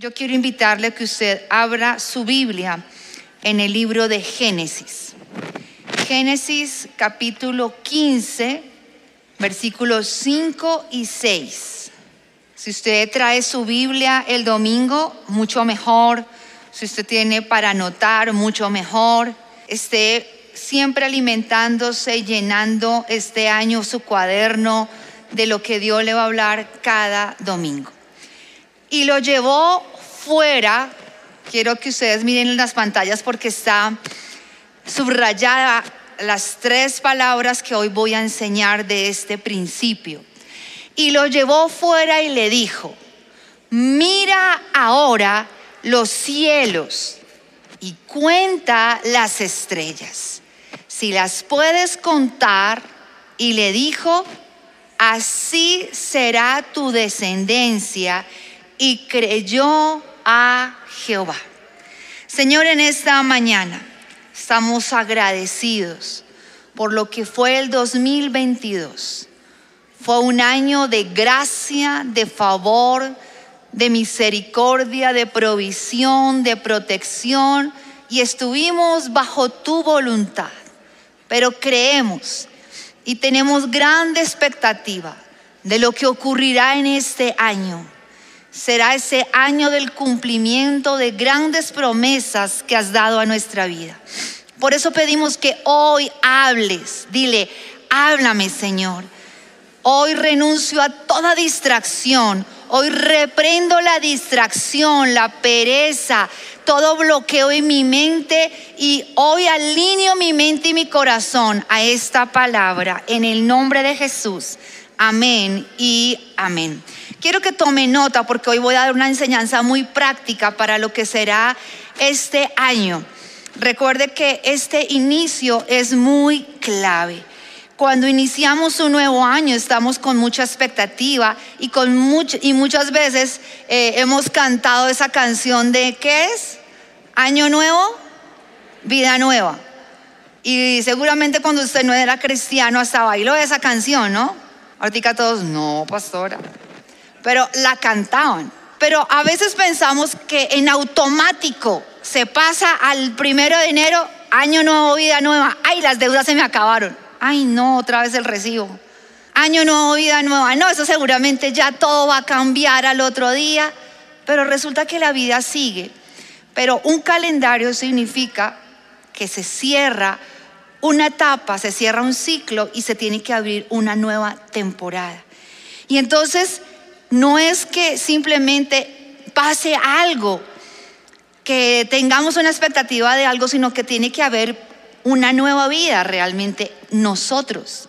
Yo quiero invitarle a que usted abra su Biblia en el libro de Génesis. Génesis capítulo 15, versículos 5 y 6. Si usted trae su Biblia el domingo, mucho mejor. Si usted tiene para anotar, mucho mejor. Esté siempre alimentándose, llenando este año su cuaderno de lo que Dios le va a hablar cada domingo. Y lo llevó fuera, quiero que ustedes miren las pantallas porque está subrayada las tres palabras que hoy voy a enseñar de este principio. Y lo llevó fuera y le dijo, mira ahora los cielos y cuenta las estrellas si las puedes contar, y le dijo, así será tu descendencia, y creyó a Jehová. Señor, en esta mañana estamos agradecidos por lo que fue el 2022. Fue un año de gracia, de favor, de misericordia, de provisión, de protección, y estuvimos bajo tu voluntad pero creemos y tenemos grande expectativa de lo que ocurrirá en este año. Será ese año del cumplimiento de grandes promesas que has dado a nuestra vida. Por eso pedimos que hoy hables, dile, háblame Señor. Hoy renuncio a toda distracción. Hoy reprendo la distracción, la pereza, todo bloqueo en mi mente y hoy alineo mi mente y mi corazón a esta palabra en el nombre de Jesús. Amén y amén. Quiero que tome nota porque hoy voy a dar una enseñanza muy práctica para lo que será este año. Recuerde que este inicio es muy clave. Cuando iniciamos un nuevo año estamos con mucha expectativa y, con y muchas veces eh, hemos cantado esa canción de ¿qué es? Año nuevo, vida nueva. Y seguramente cuando usted no era cristiano hasta bailó esa canción, ¿no? Ahorita todos, no, pastora. Pero la cantaban. Pero a veces pensamos que en automático se pasa al primero de enero, año nuevo, vida nueva. Ay, las deudas se me acabaron. Ay, no, otra vez el recibo. Año nuevo, vida nueva. No, eso seguramente ya todo va a cambiar al otro día. Pero resulta que la vida sigue. Pero un calendario significa que se cierra una etapa, se cierra un ciclo y se tiene que abrir una nueva temporada. Y entonces no es que simplemente pase algo, que tengamos una expectativa de algo, sino que tiene que haber una nueva vida realmente nosotros.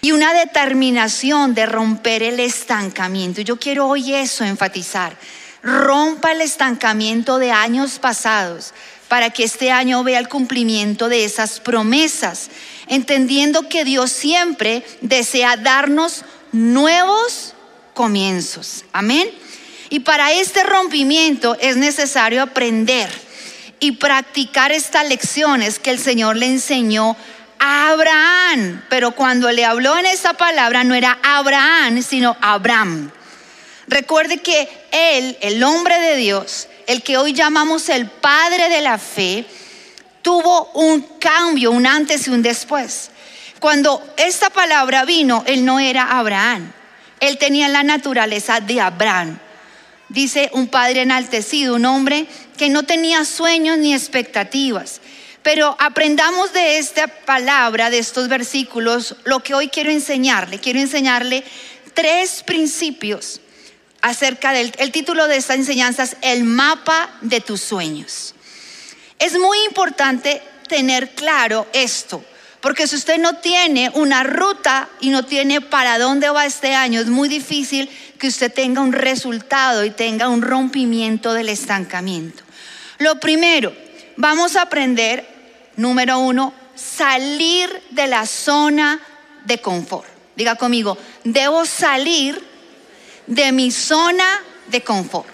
Y una determinación de romper el estancamiento. Yo quiero hoy eso enfatizar rompa el estancamiento de años pasados para que este año vea el cumplimiento de esas promesas, entendiendo que Dios siempre desea darnos nuevos comienzos. Amén. Y para este rompimiento es necesario aprender y practicar estas lecciones que el Señor le enseñó a Abraham. Pero cuando le habló en esa palabra no era Abraham, sino Abraham. Recuerde que Él, el hombre de Dios, el que hoy llamamos el Padre de la Fe, tuvo un cambio, un antes y un después. Cuando esta palabra vino, Él no era Abraham, Él tenía la naturaleza de Abraham. Dice un padre enaltecido, un hombre que no tenía sueños ni expectativas. Pero aprendamos de esta palabra, de estos versículos, lo que hoy quiero enseñarle. Quiero enseñarle tres principios acerca del el título de esta enseñanza es El mapa de tus sueños. Es muy importante tener claro esto, porque si usted no tiene una ruta y no tiene para dónde va este año, es muy difícil que usted tenga un resultado y tenga un rompimiento del estancamiento. Lo primero, vamos a aprender, número uno, salir de la zona de confort. Diga conmigo, debo salir de mi zona de confort.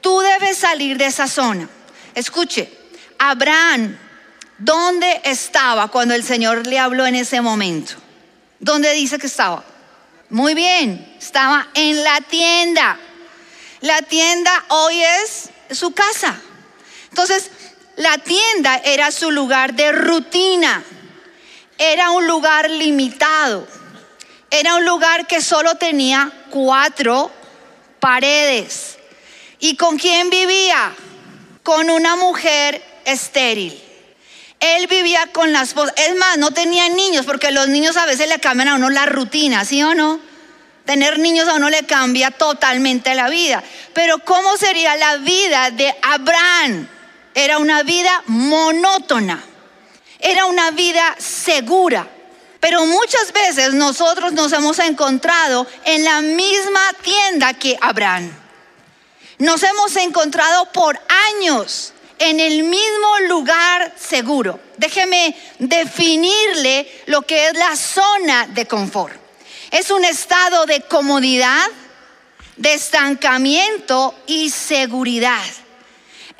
Tú debes salir de esa zona. Escuche, Abraham, ¿dónde estaba cuando el Señor le habló en ese momento? ¿Dónde dice que estaba? Muy bien, estaba en la tienda. La tienda hoy es su casa. Entonces, la tienda era su lugar de rutina. Era un lugar limitado. Era un lugar que solo tenía cuatro paredes. ¿Y con quién vivía? Con una mujer estéril. Él vivía con las. Es más, no tenía niños, porque los niños a veces le cambian a uno la rutina, ¿sí o no? Tener niños a uno le cambia totalmente la vida. Pero ¿cómo sería la vida de Abraham? Era una vida monótona. Era una vida segura. Pero muchas veces nosotros nos hemos encontrado en la misma tienda que Abraham. Nos hemos encontrado por años en el mismo lugar seguro. Déjeme definirle lo que es la zona de confort. Es un estado de comodidad, de estancamiento y seguridad.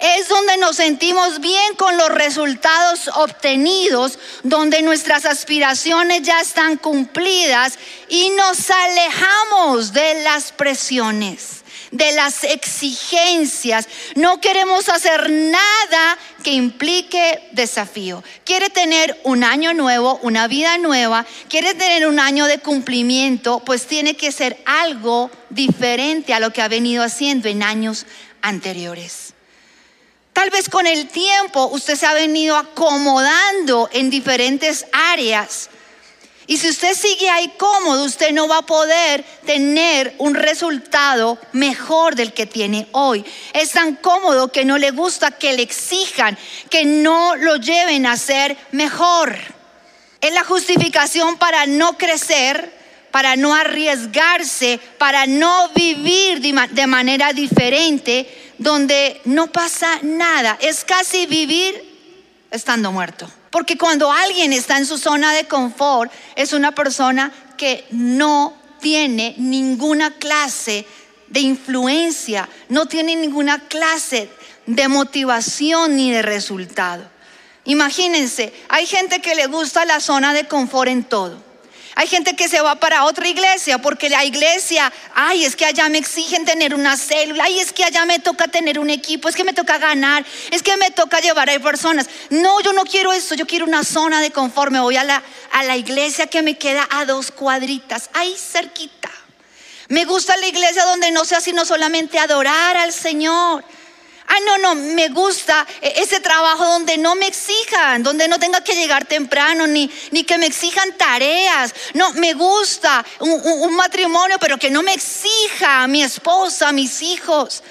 Es donde nos sentimos bien con los resultados obtenidos, donde nuestras aspiraciones ya están cumplidas y nos alejamos de las presiones de las exigencias. No queremos hacer nada que implique desafío. Quiere tener un año nuevo, una vida nueva, quiere tener un año de cumplimiento, pues tiene que ser algo diferente a lo que ha venido haciendo en años anteriores. Tal vez con el tiempo usted se ha venido acomodando en diferentes áreas y si usted sigue ahí cómodo, usted no va a poder tener un resultado mejor del que tiene hoy. Es tan cómodo que no le gusta que le exijan, que no lo lleven a ser mejor. Es la justificación para no crecer, para no arriesgarse, para no vivir de manera diferente, donde no pasa nada. Es casi vivir estando muerto. Porque cuando alguien está en su zona de confort, es una persona que no tiene ninguna clase de influencia, no tiene ninguna clase de motivación ni de resultado. Imagínense, hay gente que le gusta la zona de confort en todo. Hay gente que se va para otra iglesia porque la iglesia, ay, es que allá me exigen tener una célula, ay, es que allá me toca tener un equipo, es que me toca ganar, es que me toca llevar a personas. No, yo no quiero eso, yo quiero una zona de confort. Me voy a la, a la iglesia que me queda a dos cuadritas, ahí cerquita. Me gusta la iglesia donde no sea sino solamente adorar al Señor Ah, no, no, me gusta e-, ese trabajo donde no me exijan, donde no tenga que llegar temprano, ni, ni que me exijan tareas. No, me gusta un, un matrimonio, pero que no me exija a mi esposa, a mis hijos.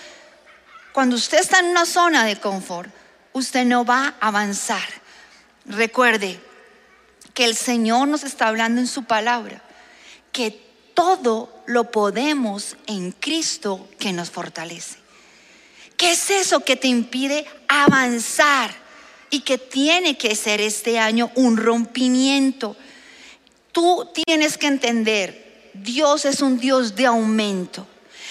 Cuando usted está en una zona de confort, usted no va a avanzar. Recuerde que el Señor nos está hablando en su palabra, que todo lo podemos en Cristo que nos fortalece. ¿Qué es eso que te impide avanzar? Y que tiene que ser este año un rompimiento. Tú tienes que entender, Dios es un Dios de aumento.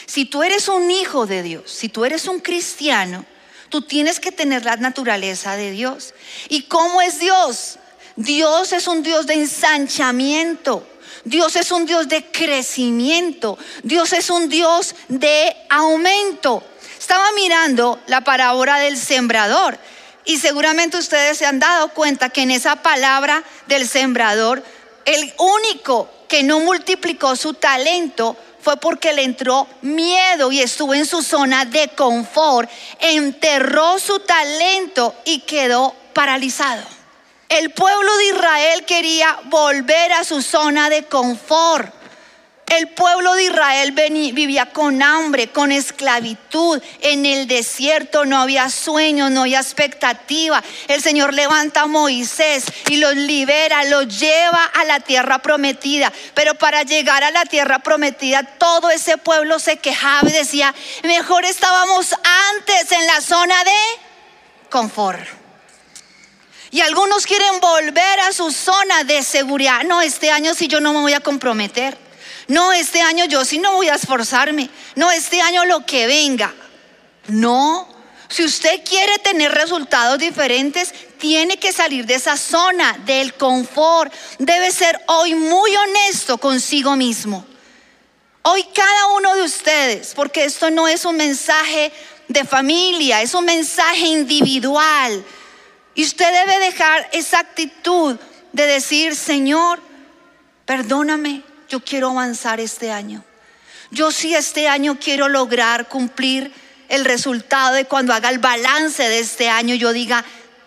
Si tú eres un hijo de Dios, si tú eres un cristiano, tú tienes que tener la naturaleza de Dios. ¿Y cómo es Dios? Dios es un Dios de ensanchamiento. Dios es un Dios de crecimiento. Dios es un Dios de aumento estaba mirando la parábola del sembrador y seguramente ustedes se han dado cuenta que en esa palabra del sembrador, el único que no multiplicó su talento fue porque le entró miedo y estuvo en su zona de confort, enterró su talento y quedó paralizado. El pueblo de Israel quería volver a su zona de confort. El pueblo de Israel vivía con hambre, con esclavitud. En el desierto no había sueño, no había expectativa. El Señor levanta a Moisés y los libera, los lleva a la tierra prometida. Pero para llegar a la tierra prometida, todo ese pueblo se quejaba y decía, mejor estábamos antes en la zona de confort. Y algunos quieren volver a su zona de seguridad. No, este año sí yo no me voy a comprometer. No, este año yo sí no voy a esforzarme. No, este año lo que venga. No, si usted quiere tener resultados diferentes, tiene que salir de esa zona del confort. Debe ser hoy muy honesto consigo mismo. Hoy cada uno de ustedes, porque esto no es un mensaje de familia, es un mensaje individual. Y usted debe dejar esa actitud de decir, Señor, perdóname, yo quiero avanzar este año. Yo sí este año quiero lograr cumplir el resultado de cuando haga el balance de este año, yo diga,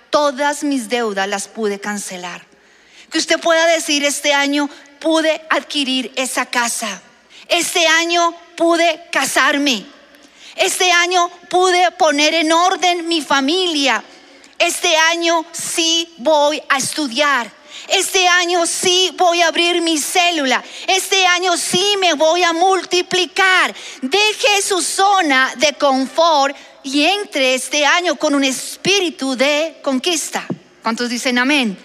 todas mis deudas las pude cancelar. Que usted pueda decir, este año pude adquirir esa casa. Este año pude casarme. Este año pude poner en orden mi familia. Este año sí voy a estudiar. Este año sí voy a abrir mi célula. Este año sí me voy a multiplicar. Deje su zona de confort y entre este año con un espíritu de conquista. ¿Cuántos dicen amén?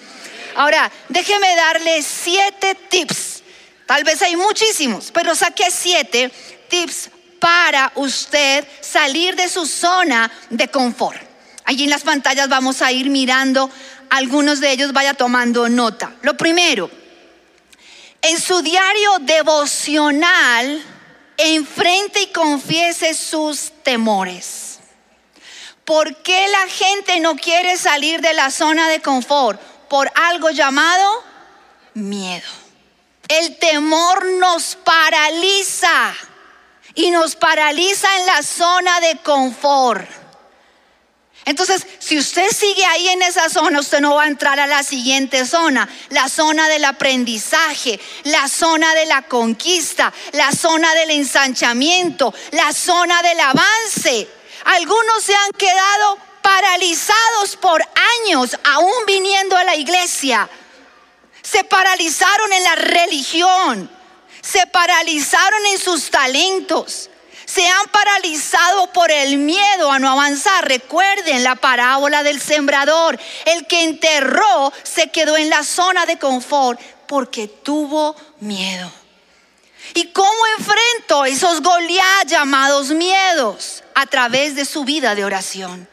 Ahora, déjeme darle siete tips. Tal vez hay muchísimos, pero saqué siete tips para usted salir de su zona de confort. Allí en las pantallas vamos a ir mirando algunos de ellos, vaya tomando nota. Lo primero, en su diario devocional, enfrente y confiese sus temores. ¿Por qué la gente no quiere salir de la zona de confort? Por algo llamado miedo. El temor nos paraliza y nos paraliza en la zona de confort. Entonces, si usted sigue ahí en esa zona, usted no va a entrar a la siguiente zona, la zona del aprendizaje, la zona de la conquista, la zona del ensanchamiento, la zona del avance. Algunos se han quedado paralizados por años, aún viniendo a la iglesia. Se paralizaron en la religión se paralizaron en sus talentos, se han paralizado por el miedo a no avanzar. Recuerden la parábola del sembrador. El que enterró se quedó en la zona de confort porque tuvo miedo. ¿Y cómo enfrento esos Goliat llamados miedos? A través de su vida de oración.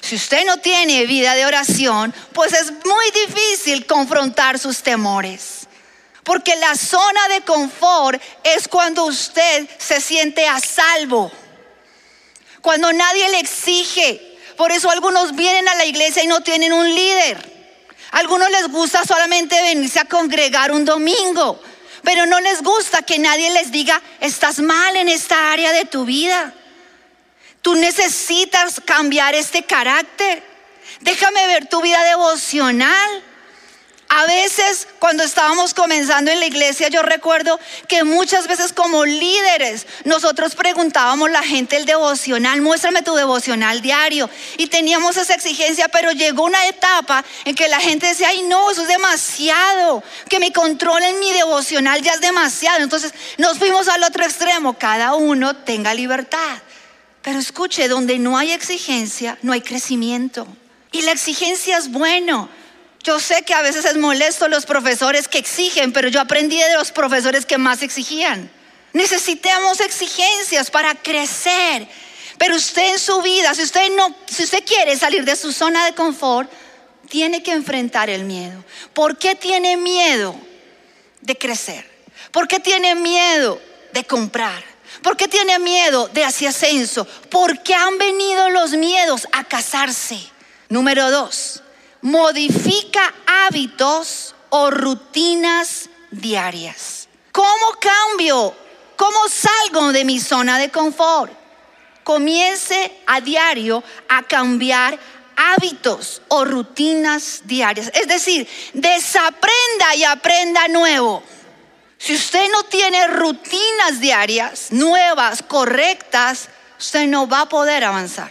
Si usted no tiene vida de oración, pues es muy difícil confrontar sus temores. Porque la zona de confort es cuando usted se siente a salvo. Cuando nadie le exige. Por eso algunos vienen a la iglesia y no tienen un líder. algunos les gusta solamente venirse a congregar un domingo. Pero no les gusta que nadie les diga, estás mal en esta área de tu vida. Tú necesitas cambiar este carácter. Déjame ver tu vida devocional. A veces cuando estábamos comenzando en la iglesia, yo recuerdo que muchas veces como líderes nosotros preguntábamos a la gente el devocional, muéstrame tu devocional diario. Y teníamos esa exigencia, pero llegó una etapa en que la gente decía, ay no, eso es demasiado, que me controlen mi devocional ya es demasiado. Entonces nos fuimos al otro extremo, cada uno tenga libertad. Pero escuche, donde no hay exigencia, no hay crecimiento. Y la exigencia es bueno. Yo sé que a veces es molesto los profesores que exigen, pero yo aprendí de los profesores que más exigían. Necesitamos exigencias para crecer. Pero usted en su vida, si usted no, si usted quiere salir de su zona de confort, tiene que enfrentar el miedo. ¿Por qué tiene miedo de crecer? ¿Por qué tiene miedo de comprar? ¿Por qué tiene miedo de hacer ascenso? ¿Por qué han venido los miedos a casarse? Número dos, modifica hábitos o rutinas diarias. ¿Cómo cambio? ¿Cómo salgo de mi zona de confort? Comience a diario a cambiar hábitos o rutinas diarias. Es decir, desaprenda y aprenda nuevo. Si usted no tiene rutinas diarias nuevas, correctas, usted no va a poder avanzar.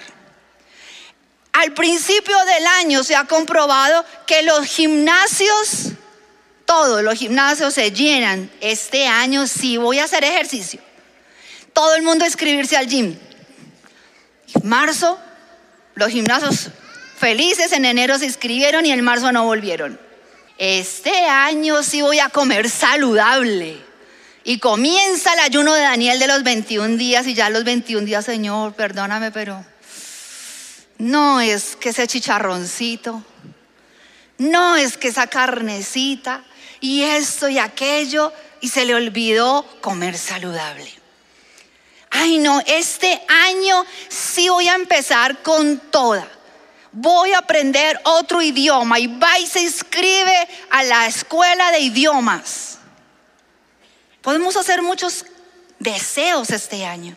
Al principio del año se ha comprobado que los gimnasios, todos los gimnasios se llenan. Este año sí voy a hacer ejercicio. Todo el mundo a inscribirse al gym. Marzo, los gimnasios felices en enero se inscribieron y en marzo no volvieron. Este año sí voy a comer saludable. Y comienza el ayuno de Daniel de los 21 días y ya los 21 días, Señor, perdóname, pero no es que ese chicharroncito, no es que esa carnecita y esto y aquello, y se le olvidó comer saludable. Ay, no, este año sí voy a empezar con toda. Voy a aprender otro idioma y va y se inscribe a la escuela de idiomas. Podemos hacer muchos deseos este año.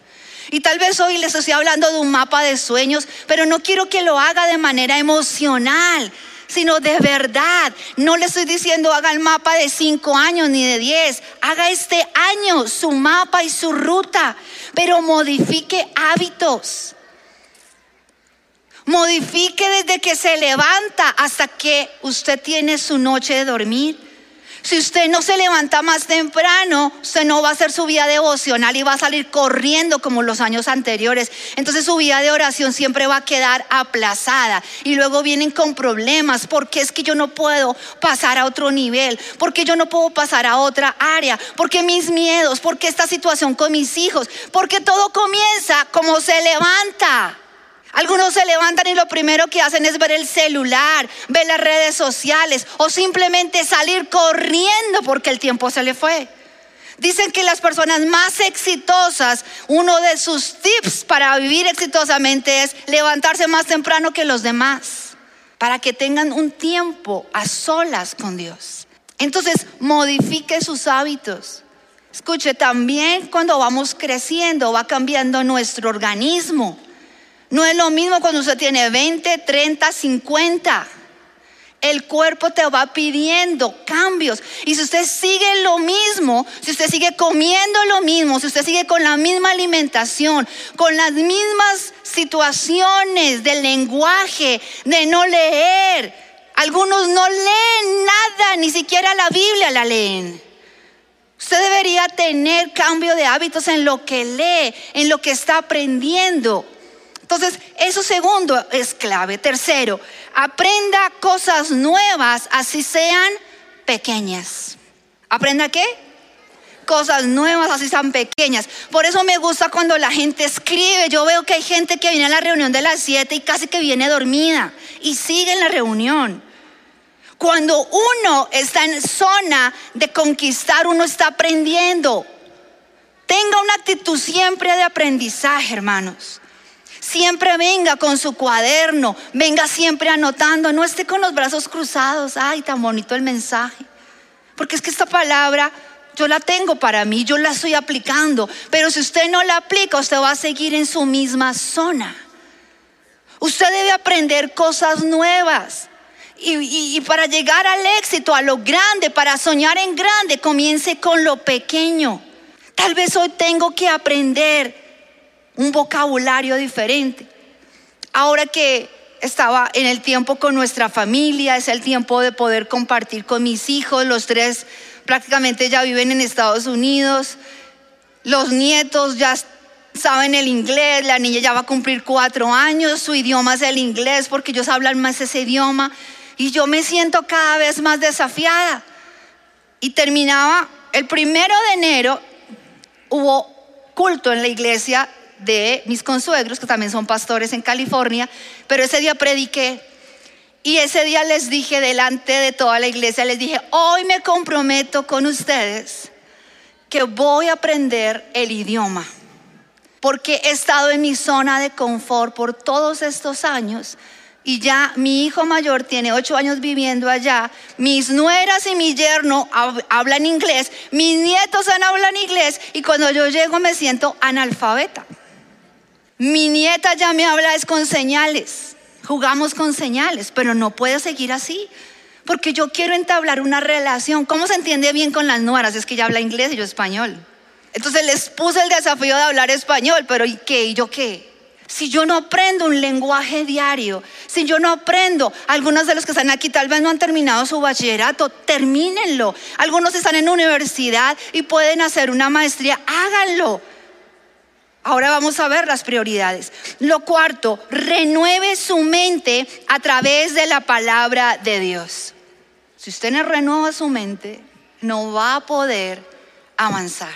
Y tal vez hoy les estoy hablando de un mapa de sueños, pero no quiero que lo haga de manera emocional, sino de verdad. No le estoy diciendo haga el mapa de cinco años ni de diez. Haga este año su mapa y su ruta, pero modifique hábitos. Modifique desde que se levanta hasta que usted tiene su noche de dormir. Si usted no se levanta más temprano, usted no va a hacer su vida devocional y va a salir corriendo como los años anteriores. Entonces su vida de oración siempre va a quedar aplazada. Y luego vienen con problemas. porque es que yo no puedo pasar a otro nivel? porque yo no puedo pasar a otra área? porque mis miedos? porque esta situación con mis hijos? Porque todo comienza como se levanta. Algunos se levantan y lo primero que hacen es ver el celular, ver las redes sociales o simplemente salir corriendo porque el tiempo se le fue. Dicen que las personas más exitosas, uno de sus tips para vivir exitosamente es levantarse más temprano que los demás, para que tengan un tiempo a solas con Dios. Entonces, modifique sus hábitos. Escuche, también cuando vamos creciendo va cambiando nuestro organismo. No es lo mismo cuando usted tiene 20, 30, 50. El cuerpo te va pidiendo cambios. Y si usted sigue lo mismo, si usted sigue comiendo lo mismo, si usted sigue con la misma alimentación, con las mismas situaciones del lenguaje, de no leer, algunos no leen nada, ni siquiera la Biblia la leen. Usted debería tener cambio de hábitos en lo que lee, en lo que está aprendiendo. Entonces, eso segundo es clave. Tercero, aprenda cosas nuevas, así sean pequeñas. ¿Aprenda qué? Cosas nuevas, así sean pequeñas. Por eso me gusta cuando la gente escribe. Yo veo que hay gente que viene a la reunión de las 7 y casi que viene dormida y sigue en la reunión. Cuando uno está en zona de conquistar, uno está aprendiendo. Tenga una actitud siempre de aprendizaje, hermanos. Siempre venga con su cuaderno, venga siempre anotando, no esté con los brazos cruzados. Ay, tan bonito el mensaje. Porque es que esta palabra yo la tengo para mí, yo la estoy aplicando. Pero si usted no la aplica, usted va a seguir en su misma zona. Usted debe aprender cosas nuevas. Y, y, para llegar al éxito, a lo grande, para soñar en grande, comience con lo pequeño. Tal vez hoy tengo que aprender un vocabulario diferente. Ahora que estaba en el tiempo con nuestra familia, es el tiempo de poder compartir con mis hijos, los tres prácticamente ya viven en Estados Unidos, los nietos ya saben el inglés, la niña ya va a cumplir cuatro años, su idioma es el inglés porque ellos hablan más ese idioma. Y yo me siento cada vez más desafiada. Y terminaba el primero de enero, hubo culto en la iglesia de mis consuegros, que también son pastores en California, pero ese día prediqué y ese día les dije delante de toda la iglesia, les dije, hoy me comprometo con ustedes que voy a aprender el idioma, porque he estado en mi zona de confort por todos estos años y ya mi hijo mayor tiene ocho años viviendo allá, mis nueras y mi yerno hablan inglés, mis nietos hablan inglés y cuando yo llego me siento analfabeta. Mi nieta ya me habla es con señales. Jugamos con señales, pero no puedo seguir así. Porque yo quiero entablar una relación. ¿Cómo se entiende bien con las nueras? Es que ella habla inglés y yo español. Entonces les puse el desafío de hablar español, pero ¿y qué? ¿Y yo qué? Si yo no aprendo un lenguaje diario, si yo no aprendo, algunos de los que están aquí tal vez no han terminado su bachillerato, termínenlo. Algunos están en universidad y pueden hacer una maestría, háganlo. Ahora vamos a ver las prioridades. Lo cuarto, renueve su mente a través de la palabra de Dios. Si usted no renueva su mente, no va a poder avanzar.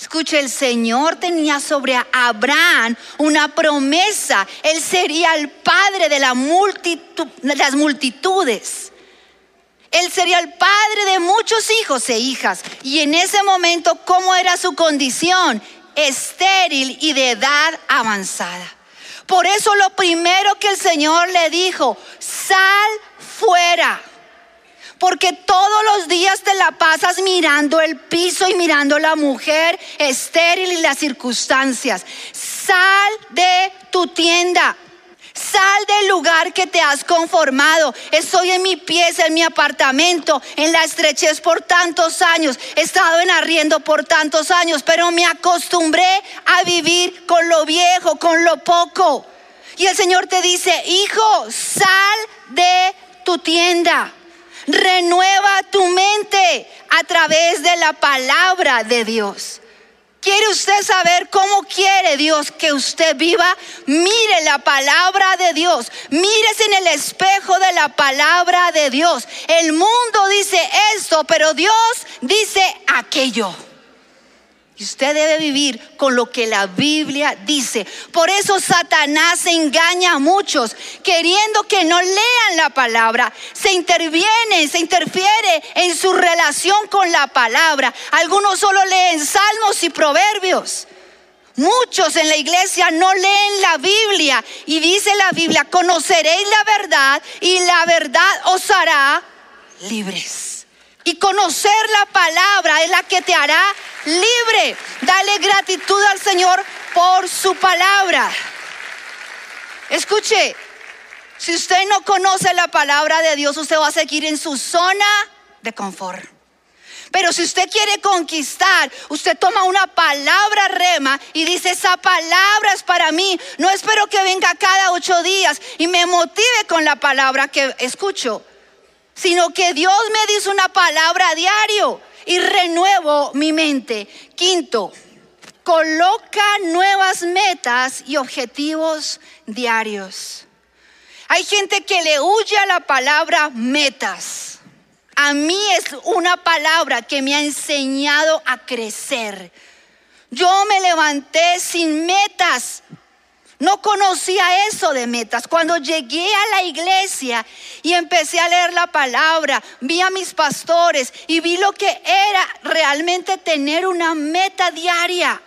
Escuche, el Señor tenía sobre Abraham una promesa. Él sería el padre de, la de las multitudes. Él sería el padre de muchos hijos e hijas. Y en ese momento, ¿cómo era su condición? Estéril y de edad avanzada. Por eso lo primero que el Señor le dijo, sal fuera. Porque todos los días te la pasas mirando el piso y mirando la mujer estéril y las circunstancias. Sal de tu tienda. Sal del lugar que te has conformado. Estoy en mi pieza, en mi apartamento, en la estrechez por tantos años. He estado en arriendo por tantos años, pero me acostumbré a vivir con lo viejo, con lo poco. Y el Señor te dice, hijo, sal de tu tienda. Renueva tu mente a través de la palabra de Dios. ¿Quiere usted saber cómo quiere Dios que usted viva? Mire la palabra de Dios. Mírese en el espejo de la palabra de Dios. El mundo dice esto, pero Dios dice aquello. Usted debe vivir con lo que la Biblia dice. Por eso Satanás engaña a muchos, queriendo que no lean la palabra. Se interviene, se interfiere en su relación con la palabra. Algunos solo leen salmos y proverbios. Muchos en la iglesia no leen la Biblia y dice la Biblia, conoceréis la verdad y la verdad os hará libres. Y conocer la palabra es la que te hará libre. Dale gratitud al Señor por su palabra. Escuche, si usted no conoce la palabra de Dios, usted va a seguir en su zona de confort. Pero si usted quiere conquistar, usted toma una palabra rema y dice, esa palabra es para mí. No espero que venga cada ocho días y me motive con la palabra que escucho sino que Dios me dice una palabra a diario y renuevo mi mente. Quinto, coloca nuevas metas y objetivos diarios. Hay gente que le huye a la palabra metas. A mí es una palabra que me ha enseñado a crecer. Yo me levanté sin metas, no conocía eso de metas. Cuando llegué a la iglesia y empecé a leer la palabra, vi a mis pastores y vi lo que era realmente tener una meta diaria.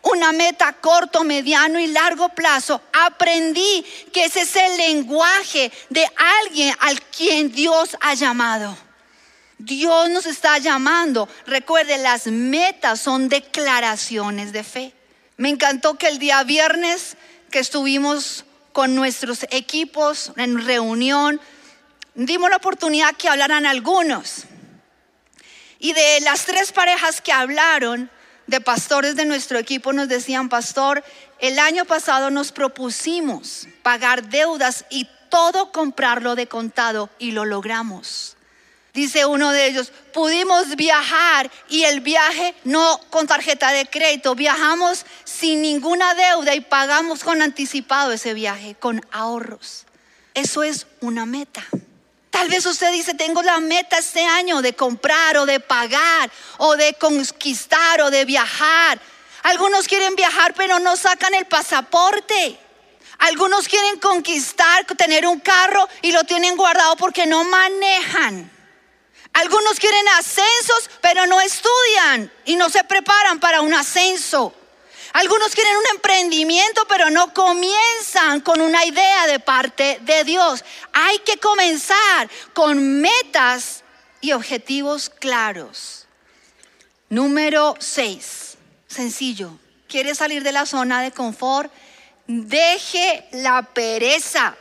Una meta corto, mediano y largo plazo. Aprendí que ese es el lenguaje de alguien al quien Dios ha llamado. Dios nos está llamando. Recuerde, las metas son declaraciones de fe. Me encantó que el día viernes que estuvimos con nuestros equipos en reunión, dimos la oportunidad que hablaran algunos. Y de las tres parejas que hablaron, de pastores de nuestro equipo, nos decían, pastor, el año pasado nos propusimos pagar deudas y todo comprarlo de contado y lo logramos. Dice uno de ellos, pudimos viajar y el viaje no con tarjeta de crédito, viajamos sin ninguna deuda y pagamos con anticipado ese viaje, con ahorros. Eso es una meta. Tal vez usted dice, tengo la meta este año de comprar o de pagar o de conquistar o de viajar. Algunos quieren viajar pero no sacan el pasaporte. Algunos quieren conquistar, tener un carro y lo tienen guardado porque no manejan. Algunos quieren ascensos, pero no estudian y no se preparan para un ascenso. Algunos quieren un emprendimiento, pero no comienzan con una idea de parte de Dios. Hay que comenzar con metas y objetivos claros. Número 6. Sencillo. ¿Quiere salir de la zona de confort? Deje la pereza,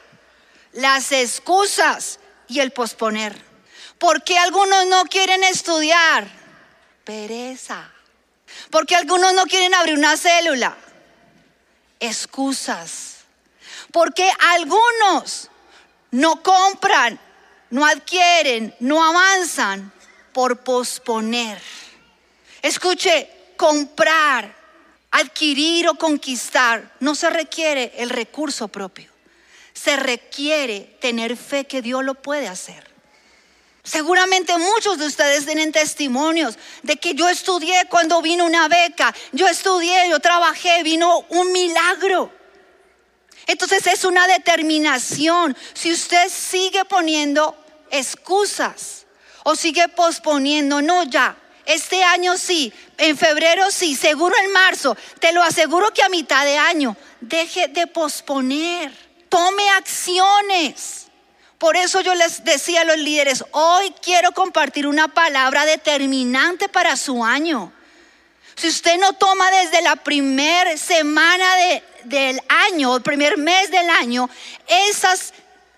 las excusas y el posponer. ¿Por qué algunos no quieren estudiar? Pereza. ¿Por qué algunos no quieren abrir una célula? Excusas. ¿Por qué algunos no compran, no adquieren, no avanzan? Por posponer. Escuche, comprar, adquirir o conquistar no se requiere el recurso propio. Se requiere tener fe que Dios lo puede hacer. Seguramente muchos de ustedes tienen testimonios de que yo estudié cuando vino una beca, yo estudié, yo trabajé, vino un milagro. Entonces es una determinación. Si usted sigue poniendo excusas o sigue posponiendo, no ya, Este año sí, en febrero sí, seguro en marzo. Te lo aseguro que a mitad de año. Deje de posponer. Tome acciones. Por eso yo les decía a los líderes, hoy quiero compartir una palabra determinante para su año. Si usted no toma desde la primera semana del año, el primer mes del año, esas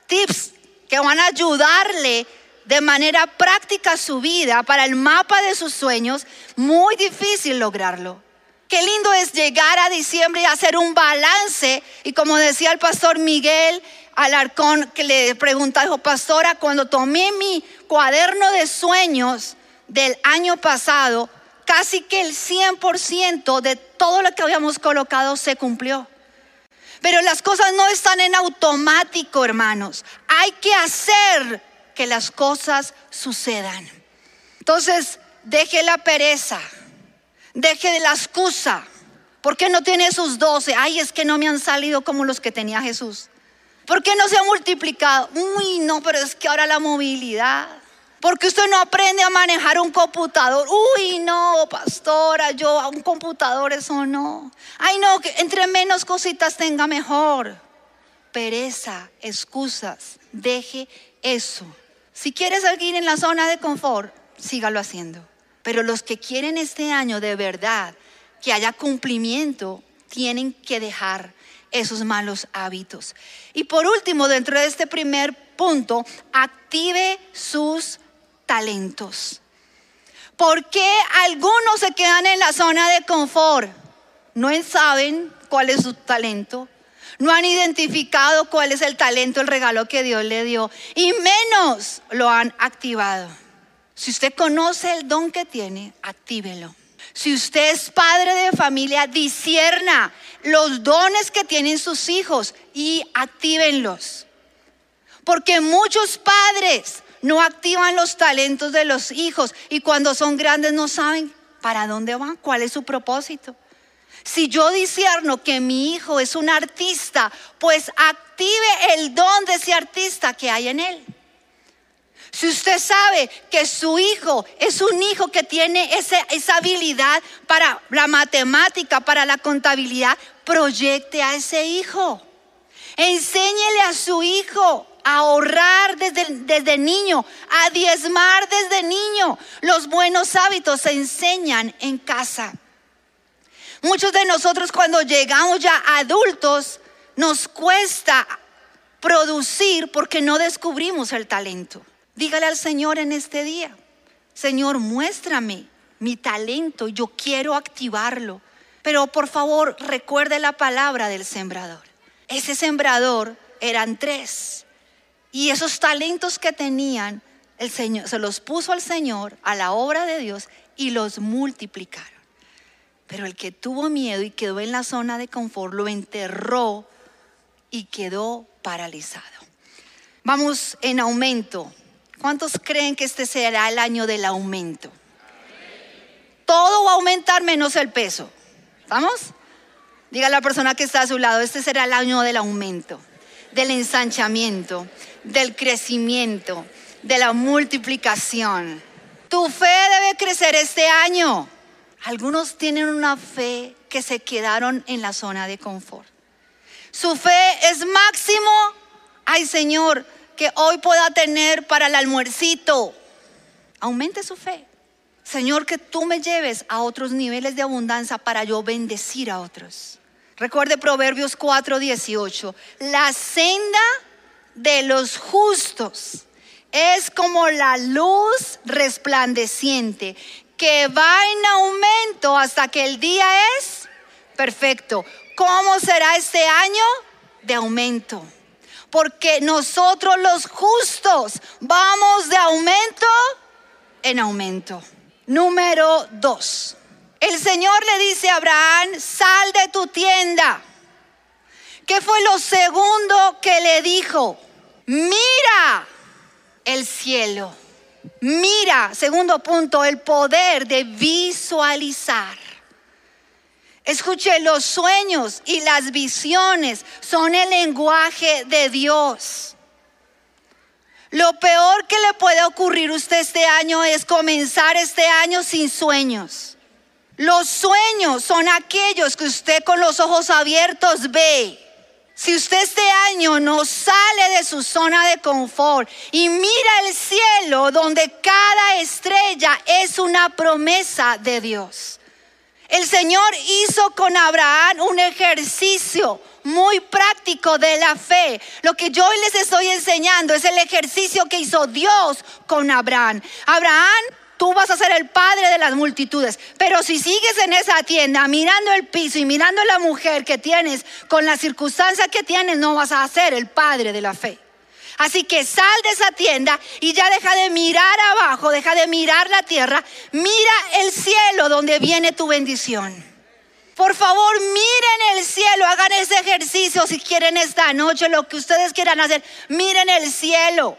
tips que van a ayudarle de manera práctica su vida para el mapa de sus sueños, muy difícil lograrlo. Qué lindo es llegar a diciembre y hacer un balance. Y como decía el pastor Miguel Alarcón, que le pregunta, dijo, pastora, cuando tomé mi cuaderno de sueños del año pasado, casi que el 100% de todo lo que habíamos colocado se cumplió. Pero las cosas no están en automático, hermanos. Hay que hacer que las cosas sucedan. Entonces, deje la pereza, deje de la excusa. ¿Por qué no tiene sus doce? Ay, es que no me han salido como los que tenía Jesús. ¿Por qué no se ha multiplicado? Uy, no, pero es que ahora la movilidad. Porque usted no aprende a manejar un computador. Uy, no, pastora, yo a un computador eso no. Ay, no, que entre menos cositas tenga mejor. Pereza, excusas, deje eso. Si quiere salir en la zona de confort, sígalo haciendo. Pero los que quieren este año de verdad que haya cumplimiento, tienen que dejar esos malos hábitos. Y por último, dentro de este primer punto, active sus talentos. ¿Por qué algunos se quedan en la zona de confort? No saben cuál es su talento, no han identificado cuál es el talento, el regalo que Dios le dio y menos lo han activado. Si usted conoce el don que tiene, actívelo. Si usted es padre de familia, disierna los dones que tienen sus hijos y actívenlos. Porque muchos padres no activan los talentos de los hijos y cuando son grandes no saben para dónde van, cuál es su propósito. Si yo disierno que mi hijo es un artista, pues active el don de ese artista que hay en él. Si usted sabe que su hijo es un hijo que tiene esa, esa, habilidad para la matemática, para la contabilidad, proyecte a ese hijo. Enséñele a su hijo a ahorrar desde, desde niño, a diezmar desde niño. Los buenos hábitos se enseñan en casa. Muchos de nosotros cuando llegamos ya adultos nos cuesta producir porque no descubrimos el talento. Dígale al Señor en este día, Señor, muéstrame mi talento, yo quiero activarlo. Pero por favor, recuerde la palabra del sembrador. Ese sembrador eran tres. Y esos talentos que tenían, el Señor se los puso al Señor, a la obra de Dios, y los multiplicaron. Pero el que tuvo miedo y quedó en la zona de confort lo enterró y quedó paralizado. Vamos en aumento. ¿Cuántos creen que este será el año del aumento? Todo va a aumentar menos el peso. ¿Vamos? Diga a la persona que está a su lado, este será el año del aumento, del ensanchamiento, del crecimiento, de la multiplicación. Tu fe debe crecer este año. Algunos tienen una fe que se quedaron en la zona de confort. Su fe es máximo. Ay Señor, que hoy pueda tener para el almuercito. Aumente su fe. Señor, que tú me lleves a otros niveles de abundancia para yo bendecir a otros. Recuerde Proverbios 4:18. La senda de los justos es como la luz resplandeciente que va en aumento hasta que el día es perfecto. ¿Cómo será este año? De aumento. Porque nosotros los justos vamos de aumento en aumento. Número dos. El Señor le dice a Abraham, sal de tu tienda. ¿Qué fue lo segundo que le dijo? Mira el cielo. Mira, segundo punto, el poder de visualizar. Escuche, los sueños y las visiones son el lenguaje de Dios. Lo peor que le puede ocurrir a usted este año es comenzar este año sin sueños. Los sueños son aquellos que usted con los ojos abiertos ve. Si usted este año no sale de su zona de confort y mira el cielo donde cada estrella es una promesa de Dios. El Señor hizo con Abraham un ejercicio muy práctico de la fe. Lo que yo hoy les estoy enseñando es el ejercicio que hizo Dios con Abraham. Abraham tú vas a ser el padre de las multitudes. Pero si sigues en esa tienda mirando el piso y mirando la mujer que tienes con la circunstancia que tienes, no vas a ser el padre de la fe. Así que sal de esa tienda y ya deja de mirar abajo, deja de mirar la tierra, mira el cielo donde viene tu bendición. Por favor, miren el cielo, hagan ese ejercicio si quieren esta noche, lo que ustedes quieran hacer, miren el cielo.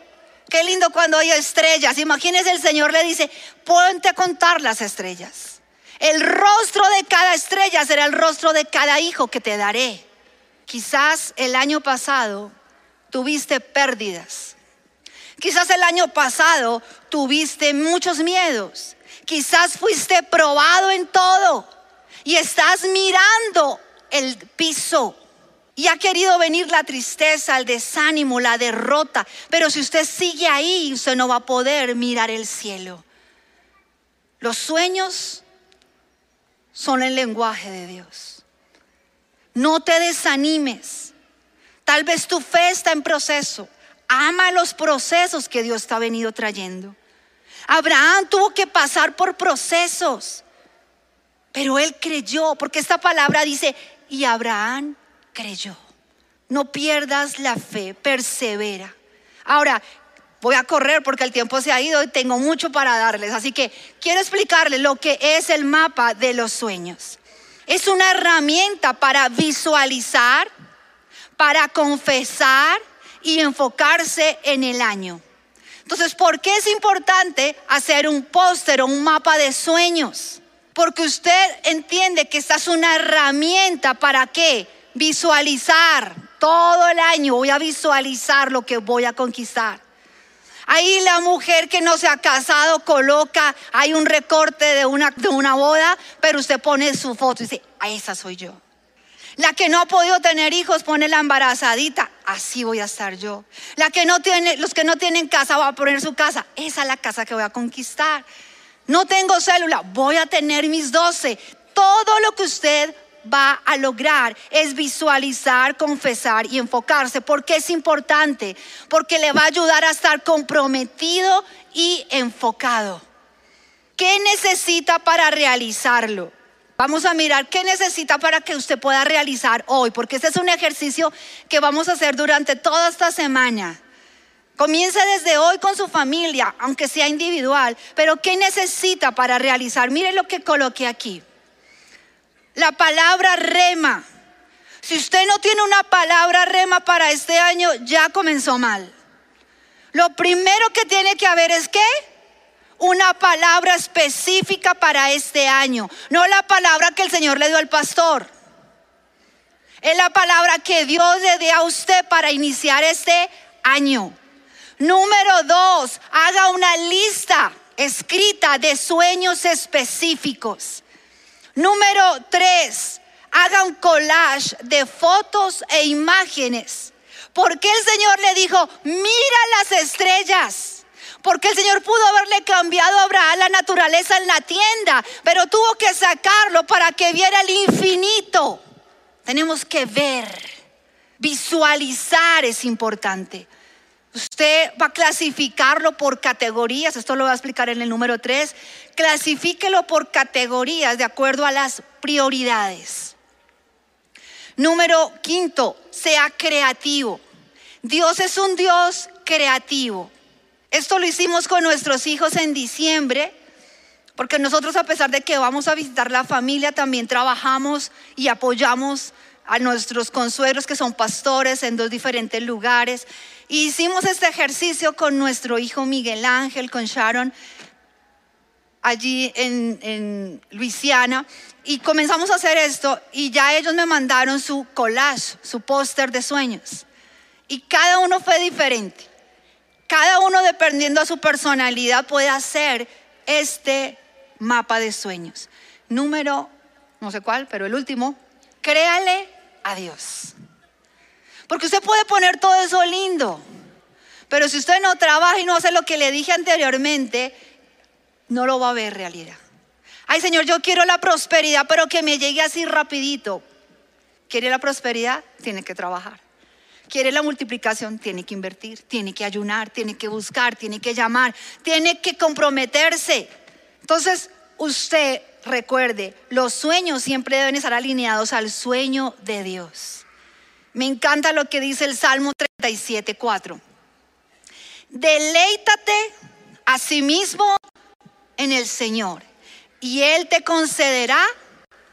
Qué lindo cuando hay estrellas. Imagínense el Señor le dice, ponte a contar las estrellas. El rostro de cada estrella será el rostro de cada hijo que te daré. Quizás el año pasado tuviste pérdidas. Quizás el año pasado tuviste muchos miedos. Quizás fuiste probado en todo y estás mirando el piso y ha querido venir la tristeza, el desánimo, la derrota. Pero si usted sigue ahí, usted no va a poder mirar el cielo. Los sueños son el lenguaje de Dios. No te desanimes. Tal vez tu fe está en proceso. Ama los procesos que Dios ha venido trayendo. Abraham tuvo que pasar por procesos, pero él creyó, porque esta palabra dice, y Abraham creyó. No pierdas la fe, persevera. Ahora, voy a correr porque el tiempo se ha ido y tengo mucho para darles. Así que quiero explicarles lo que es el mapa de los sueños. Es una herramienta para visualizar, para confesar y enfocarse en el año. Entonces, ¿por qué es importante hacer un póster o un mapa de sueños? Porque usted entiende que esta es una herramienta para qué? visualizar todo el año, voy a visualizar lo que voy a conquistar. Ahí la mujer que no se ha casado coloca, hay un recorte de una, de una boda, pero usted pone su foto y dice, a esa soy yo. La que no ha podido tener hijos pone la embarazadita, así voy a estar yo. La que no tiene, los que no tienen casa va a poner su casa, esa es la casa que voy a conquistar. No tengo célula, voy a tener mis doce. Todo lo que usted va a lograr es visualizar, confesar y enfocarse. ¿Por qué es importante? Porque le va a ayudar a estar comprometido y enfocado. ¿Qué necesita para realizarlo? Vamos a mirar qué necesita para que usted pueda realizar hoy, porque este es un ejercicio que vamos a hacer durante toda esta semana. Comience desde hoy con su familia, aunque sea individual, pero ¿qué necesita para realizar? Mire lo que coloqué aquí. La palabra rema. Si usted no tiene una palabra rema para este año, ya comenzó mal. Lo primero que tiene que haber es qué? Una palabra específica para este año. No la palabra que el Señor le dio al pastor. Es la palabra que Dios le dio a usted para iniciar este año. Número dos, haga una lista escrita de sueños específicos. Número tres, haga un collage de fotos e imágenes. Porque el Señor le dijo, mira las estrellas. Porque el Señor pudo haberle cambiado a Abraham la naturaleza en la tienda, pero tuvo que sacarlo para que viera el infinito. Tenemos que ver, visualizar es importante. Usted va a clasificarlo por categorías, esto lo voy a explicar en el número 3. Clasifíquelo por categorías de acuerdo a las prioridades. Número quinto, sea creativo. Dios es un Dios creativo. Esto lo hicimos con nuestros hijos en diciembre, porque nosotros a pesar de que vamos a visitar la familia, también trabajamos y apoyamos a nuestros consuegros que son pastores en dos diferentes lugares hicimos este ejercicio con nuestro hijo Miguel Ángel, con Sharon, allí en, en Luisiana. Y comenzamos a hacer esto y ya ellos me mandaron su collage, su póster de sueños. Y cada uno fue diferente. Cada uno, dependiendo de su personalidad, puede hacer este mapa de sueños. Número, no sé cuál, pero el último, créale a Dios. Porque usted puede poner todo eso lindo, pero si usted no trabaja y no hace lo que le dije anteriormente, no lo va a ver realidad. Ay Señor, yo quiero la prosperidad, pero que me llegue así rapidito. ¿Quiere la prosperidad? Tiene que trabajar. ¿Quiere la multiplicación? Tiene que invertir, tiene que ayunar, tiene que buscar, tiene que llamar, tiene que comprometerse. Entonces, usted recuerde, los sueños siempre deben estar alineados al sueño de Dios. Me encanta lo que dice el Salmo 37, 4. Deleítate a sí mismo en el Señor y Él te concederá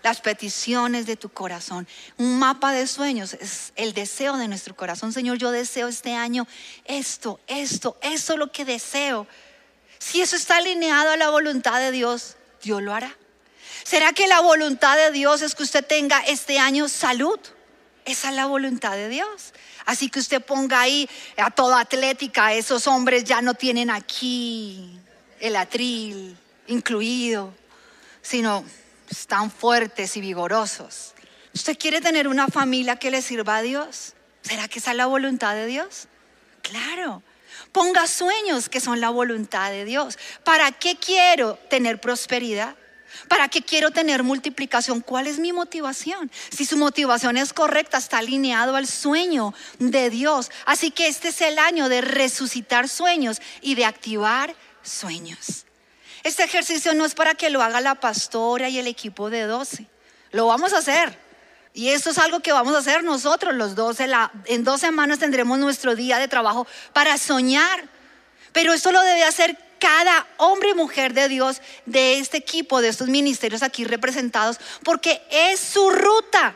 las peticiones de tu corazón. Un mapa de sueños es el deseo de nuestro corazón. Señor, yo deseo este año esto, esto, eso es lo que deseo. Si eso está alineado a la voluntad de Dios, Dios lo hará. ¿Será que la voluntad de Dios es que usted tenga este año salud? Esa es la voluntad de Dios. Así que usted ponga ahí a toda atlética, esos hombres ya no tienen aquí el atril incluido, sino están fuertes y vigorosos. ¿Usted quiere tener una familia que le sirva a Dios? ¿Será que esa es la voluntad de Dios? Claro. Ponga sueños que son la voluntad de Dios. ¿Para qué quiero tener prosperidad? ¿Para qué quiero tener multiplicación? ¿Cuál es mi motivación? Si su motivación es correcta, está alineado al sueño de Dios. Así que este es el año de resucitar sueños y de activar sueños. Este ejercicio no es para que lo haga la pastora y el equipo de 12. Lo vamos a hacer. Y esto es algo que vamos a hacer nosotros los 12. en dos semanas tendremos nuestro día de trabajo para soñar. Pero esto lo debe hacer cada hombre y mujer de Dios de este equipo, de estos ministerios aquí representados, porque es su ruta.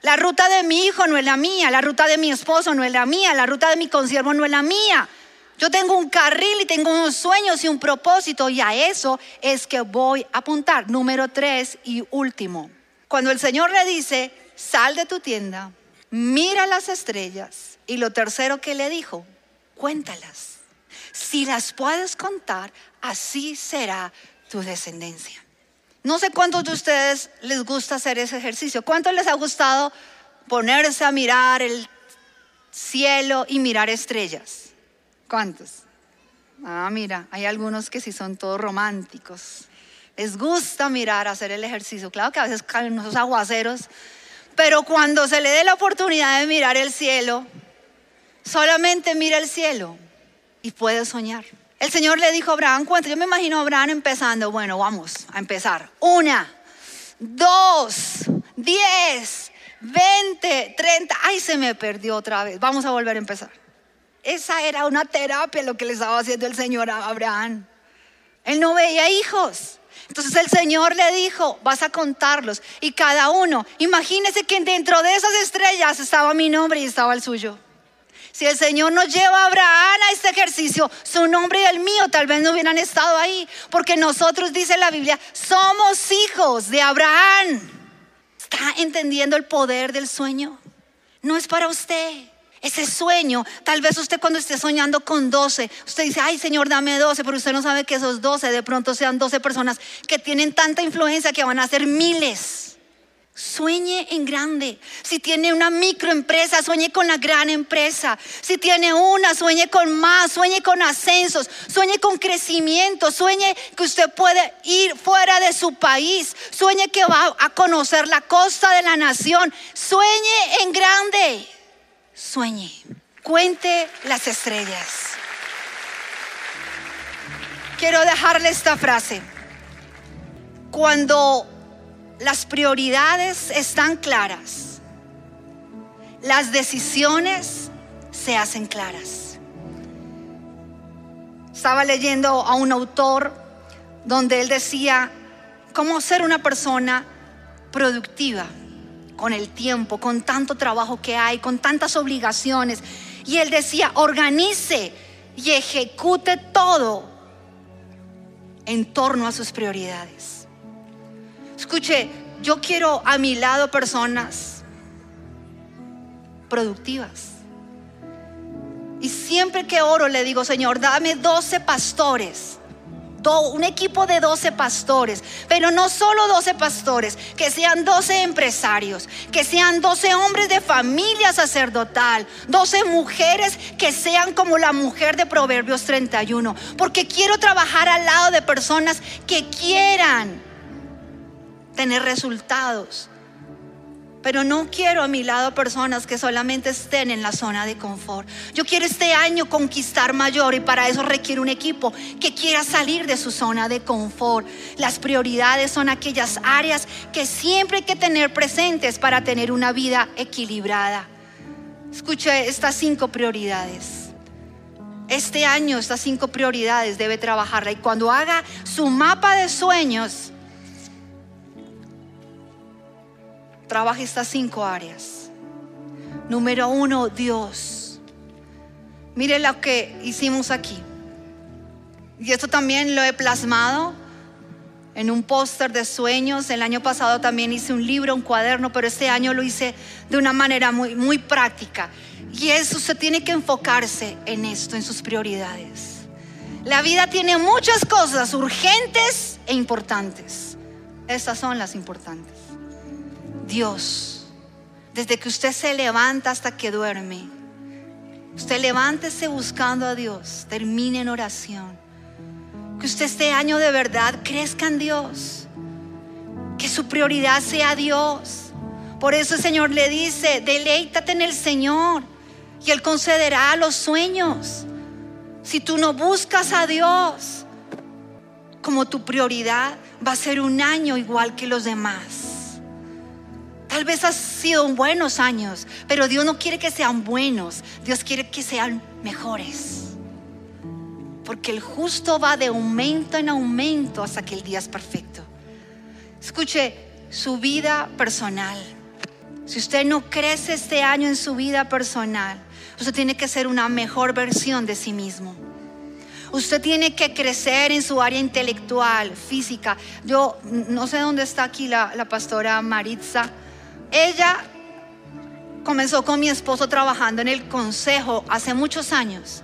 La ruta de mi hijo no es la mía, la ruta de mi esposo no es la mía, la ruta de mi consiervo no es la mía. Yo tengo un carril y tengo unos sueños y un propósito y a eso es que voy a apuntar. Número tres y último. Cuando el Señor le dice, sal de tu tienda, mira las estrellas y lo tercero que le dijo, cuéntalas. Si las puedes contar, así será tu descendencia. No sé cuántos de ustedes les gusta hacer ese ejercicio. ¿Cuántos les ha gustado ponerse a mirar el cielo y mirar estrellas? ¿Cuántos? Ah, mira, hay algunos que sí son todos románticos. Les gusta mirar, hacer el ejercicio. Claro que a veces caen esos aguaceros, pero cuando se le dé la oportunidad de mirar el cielo, solamente mira el cielo y puede soñar. El Señor le dijo a Abraham, ¿cuánto? Yo me imagino a Abraham empezando, bueno, vamos a empezar. Una, dos, diez, veinte, treinta. Ay, se me perdió otra vez. Vamos a volver a empezar. Esa era una terapia lo que le estaba haciendo el Señor a Abraham. Él no veía hijos. Entonces el Señor le dijo, vas a contarlos. Y cada uno, imagínese que dentro de esas estrellas estaba mi nombre y estaba el suyo. Si el Señor nos lleva a Abraham a este ejercicio, su nombre y el mío tal vez no hubieran estado ahí. Porque nosotros, dice la Biblia, somos hijos de Abraham. ¿Está entendiendo el poder del sueño? No es para usted. Ese sueño, tal vez usted cuando esté soñando con 12, usted dice, ay Señor, dame 12, pero usted no sabe que esos 12 de pronto sean 12 personas que tienen tanta influencia que van a ser miles. Sueñe en grande. Si tiene una microempresa, sueñe con la gran empresa. Si tiene una, sueñe con más, sueñe con ascensos, sueñe con crecimiento, sueñe que usted puede ir fuera de su país, sueñe que va a conocer la costa de la nación. Sueñe en grande sueñe, cuente las estrellas. Quiero dejarle esta frase. Cuando las prioridades están claras, las decisiones se hacen claras. Estaba leyendo a un autor donde él decía cómo ser una persona productiva con el tiempo, con tanto trabajo que hay, con tantas obligaciones. Y él decía, organice y ejecute todo en torno a sus prioridades. Escuche, yo quiero a mi lado personas productivas, Y siempre que oro le digo, Señor, dame 12 pastores. Un equipo de 12 pastores, pero no solo 12 pastores, que sean 12 empresarios, que sean 12 hombres de familia sacerdotal, 12 mujeres que sean como la mujer de Proverbios 31, porque quiero trabajar al lado de personas que quieran tener resultados pero no quiero a mi lado personas que solamente estén en la zona de confort. Yo quiero este año conquistar mayor y para eso requiere un equipo que quiera salir de su zona de confort. Las prioridades son aquellas áreas que siempre hay que tener presentes para tener una vida equilibrada. Escuche estas cinco prioridades. Este año estas cinco prioridades debe trabajarla y cuando haga su mapa de sueños, trabaja estas cinco áreas. Número uno, Dios. Mire lo que hicimos aquí. Y esto también lo he plasmado en un póster de sueños. El año pasado también hice un libro, un cuaderno, pero este año lo hice de una manera muy, muy práctica. Y eso se tiene que enfocarse en esto, en sus prioridades. La vida tiene muchas cosas urgentes e importantes. Estas son las importantes. Dios, desde que usted se levanta hasta que duerme, usted levántese buscando a Dios, termine en oración. Que usted este año de verdad crezca en Dios, que su prioridad sea Dios. Por eso el Señor le dice, deleítate en el Señor y Él concederá los sueños. Si tú no buscas a Dios como tu prioridad, va a ser un año igual que los demás. Tal vez han sido buenos años, pero Dios no quiere que sean buenos, Dios quiere que sean mejores. Porque el justo va de aumento en aumento hasta que el día es perfecto. Escuche, su vida personal. Si usted no crece este año en su vida personal, usted tiene que ser una mejor versión de sí mismo. Usted tiene que crecer en su área intelectual, física. Yo no sé dónde está aquí la, la pastora Maritza ella comenzó con mi esposo trabajando en el consejo hace muchos años.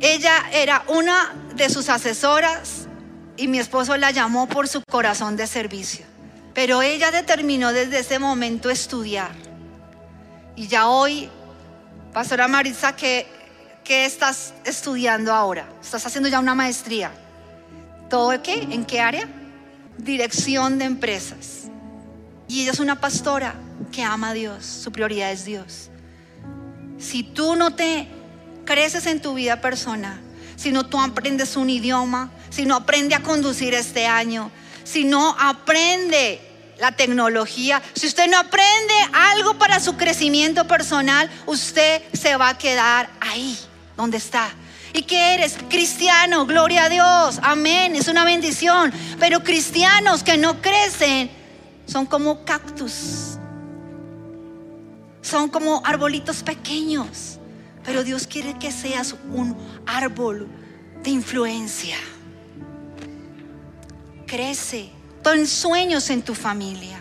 Ella era una de sus asesoras y mi esposo la llamó por su corazón de servicio. Pero ella determinó desde ese momento estudiar. Y ya hoy, Pastora Marisa, ¿qué, qué estás estudiando ahora? Estás haciendo ya una maestría. ¿Todo qué? ¿En qué área? Dirección de empresas. Y ella es una pastora que ama a Dios, su prioridad es Dios. Si tú no te creces en tu vida personal, si no tú aprendes un idioma, si no aprende a conducir este año, si no aprende la tecnología, si usted no aprende algo para su crecimiento personal, usted se va a quedar ahí donde está. ¿Y qué eres? Cristiano, gloria a Dios, amén, es una bendición. Pero cristianos que no crecen son como cactus. Son como arbolitos pequeños. Pero Dios quiere que seas un árbol de influencia. Crece. Ten sueños en tu familia.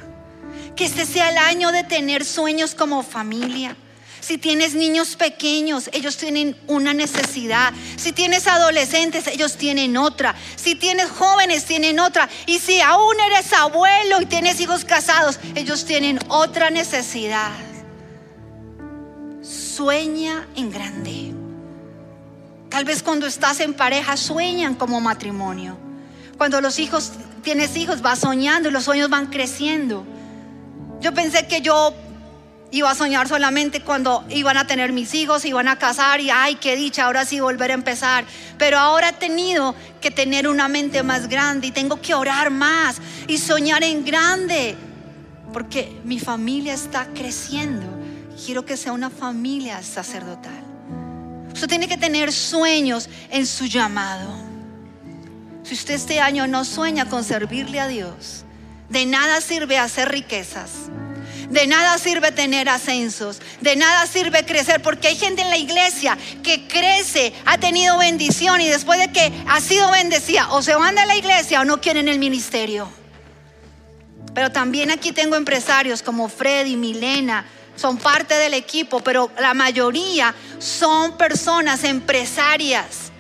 Que este sea el año de tener sueños como familia. Si tienes niños pequeños, ellos tienen una necesidad. Si tienes adolescentes, ellos tienen otra. Si tienes jóvenes, tienen otra. Y si aún eres abuelo y tienes hijos casados, ellos tienen otra necesidad. Sueña en grande. Tal vez cuando estás en pareja sueñan como matrimonio. Cuando los hijos tienes hijos, vas soñando y los sueños van creciendo. Yo pensé que yo Iba a soñar solamente cuando iban a tener mis hijos, iban a casar y ay, qué dicha, ahora sí volver a empezar. Pero ahora he tenido que tener una mente más grande y tengo que orar más y soñar en grande, porque mi familia está creciendo. Quiero que sea una familia sacerdotal. Usted tiene que tener sueños en su llamado. Si usted este año no sueña con servirle a Dios, de nada sirve hacer riquezas de nada sirve tener ascensos, de nada sirve crecer, porque hay gente en la iglesia que crece, ha tenido bendición y después de que ha sido bendecida, o se van de la iglesia o no quieren el ministerio. Pero también aquí tengo empresarios como Freddy, Milena, son parte del equipo, pero la mayoría son personas empresarias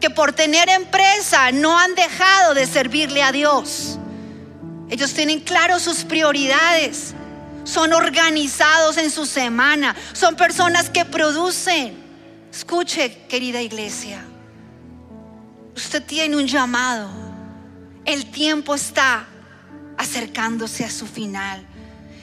que por tener empresa no han dejado de servirle a Dios. Ellos tienen claro sus prioridades, son organizados en su semana, son personas que producen. Escuche, querida iglesia, usted tiene un llamado. El tiempo está acercándose a su final.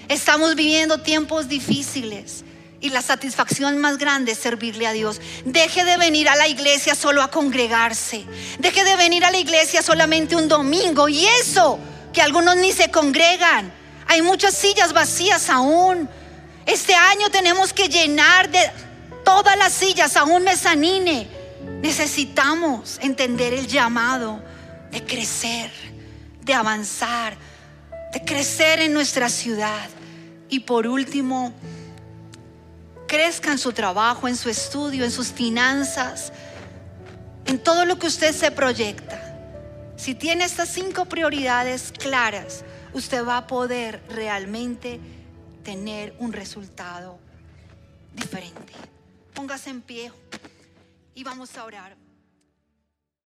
Estamos viviendo tiempos difíciles y la satisfacción más grande es servirle a Dios. Deje de venir a la iglesia solo a congregarse. Deje de venir a la iglesia solamente un domingo. Y eso, que algunos ni se congregan. Hay muchas sillas vacías aún. Este año tenemos que llenar de todas las sillas, aún mezanine. Necesitamos entender el llamado de crecer, de avanzar, de crecer en nuestra ciudad. Y por último, crezca en su trabajo, en su estudio, en sus finanzas, en todo lo que usted se proyecta. Si tiene estas cinco prioridades claras, usted va a poder realmente tener un resultado diferente. Póngase en pie y vamos a orar.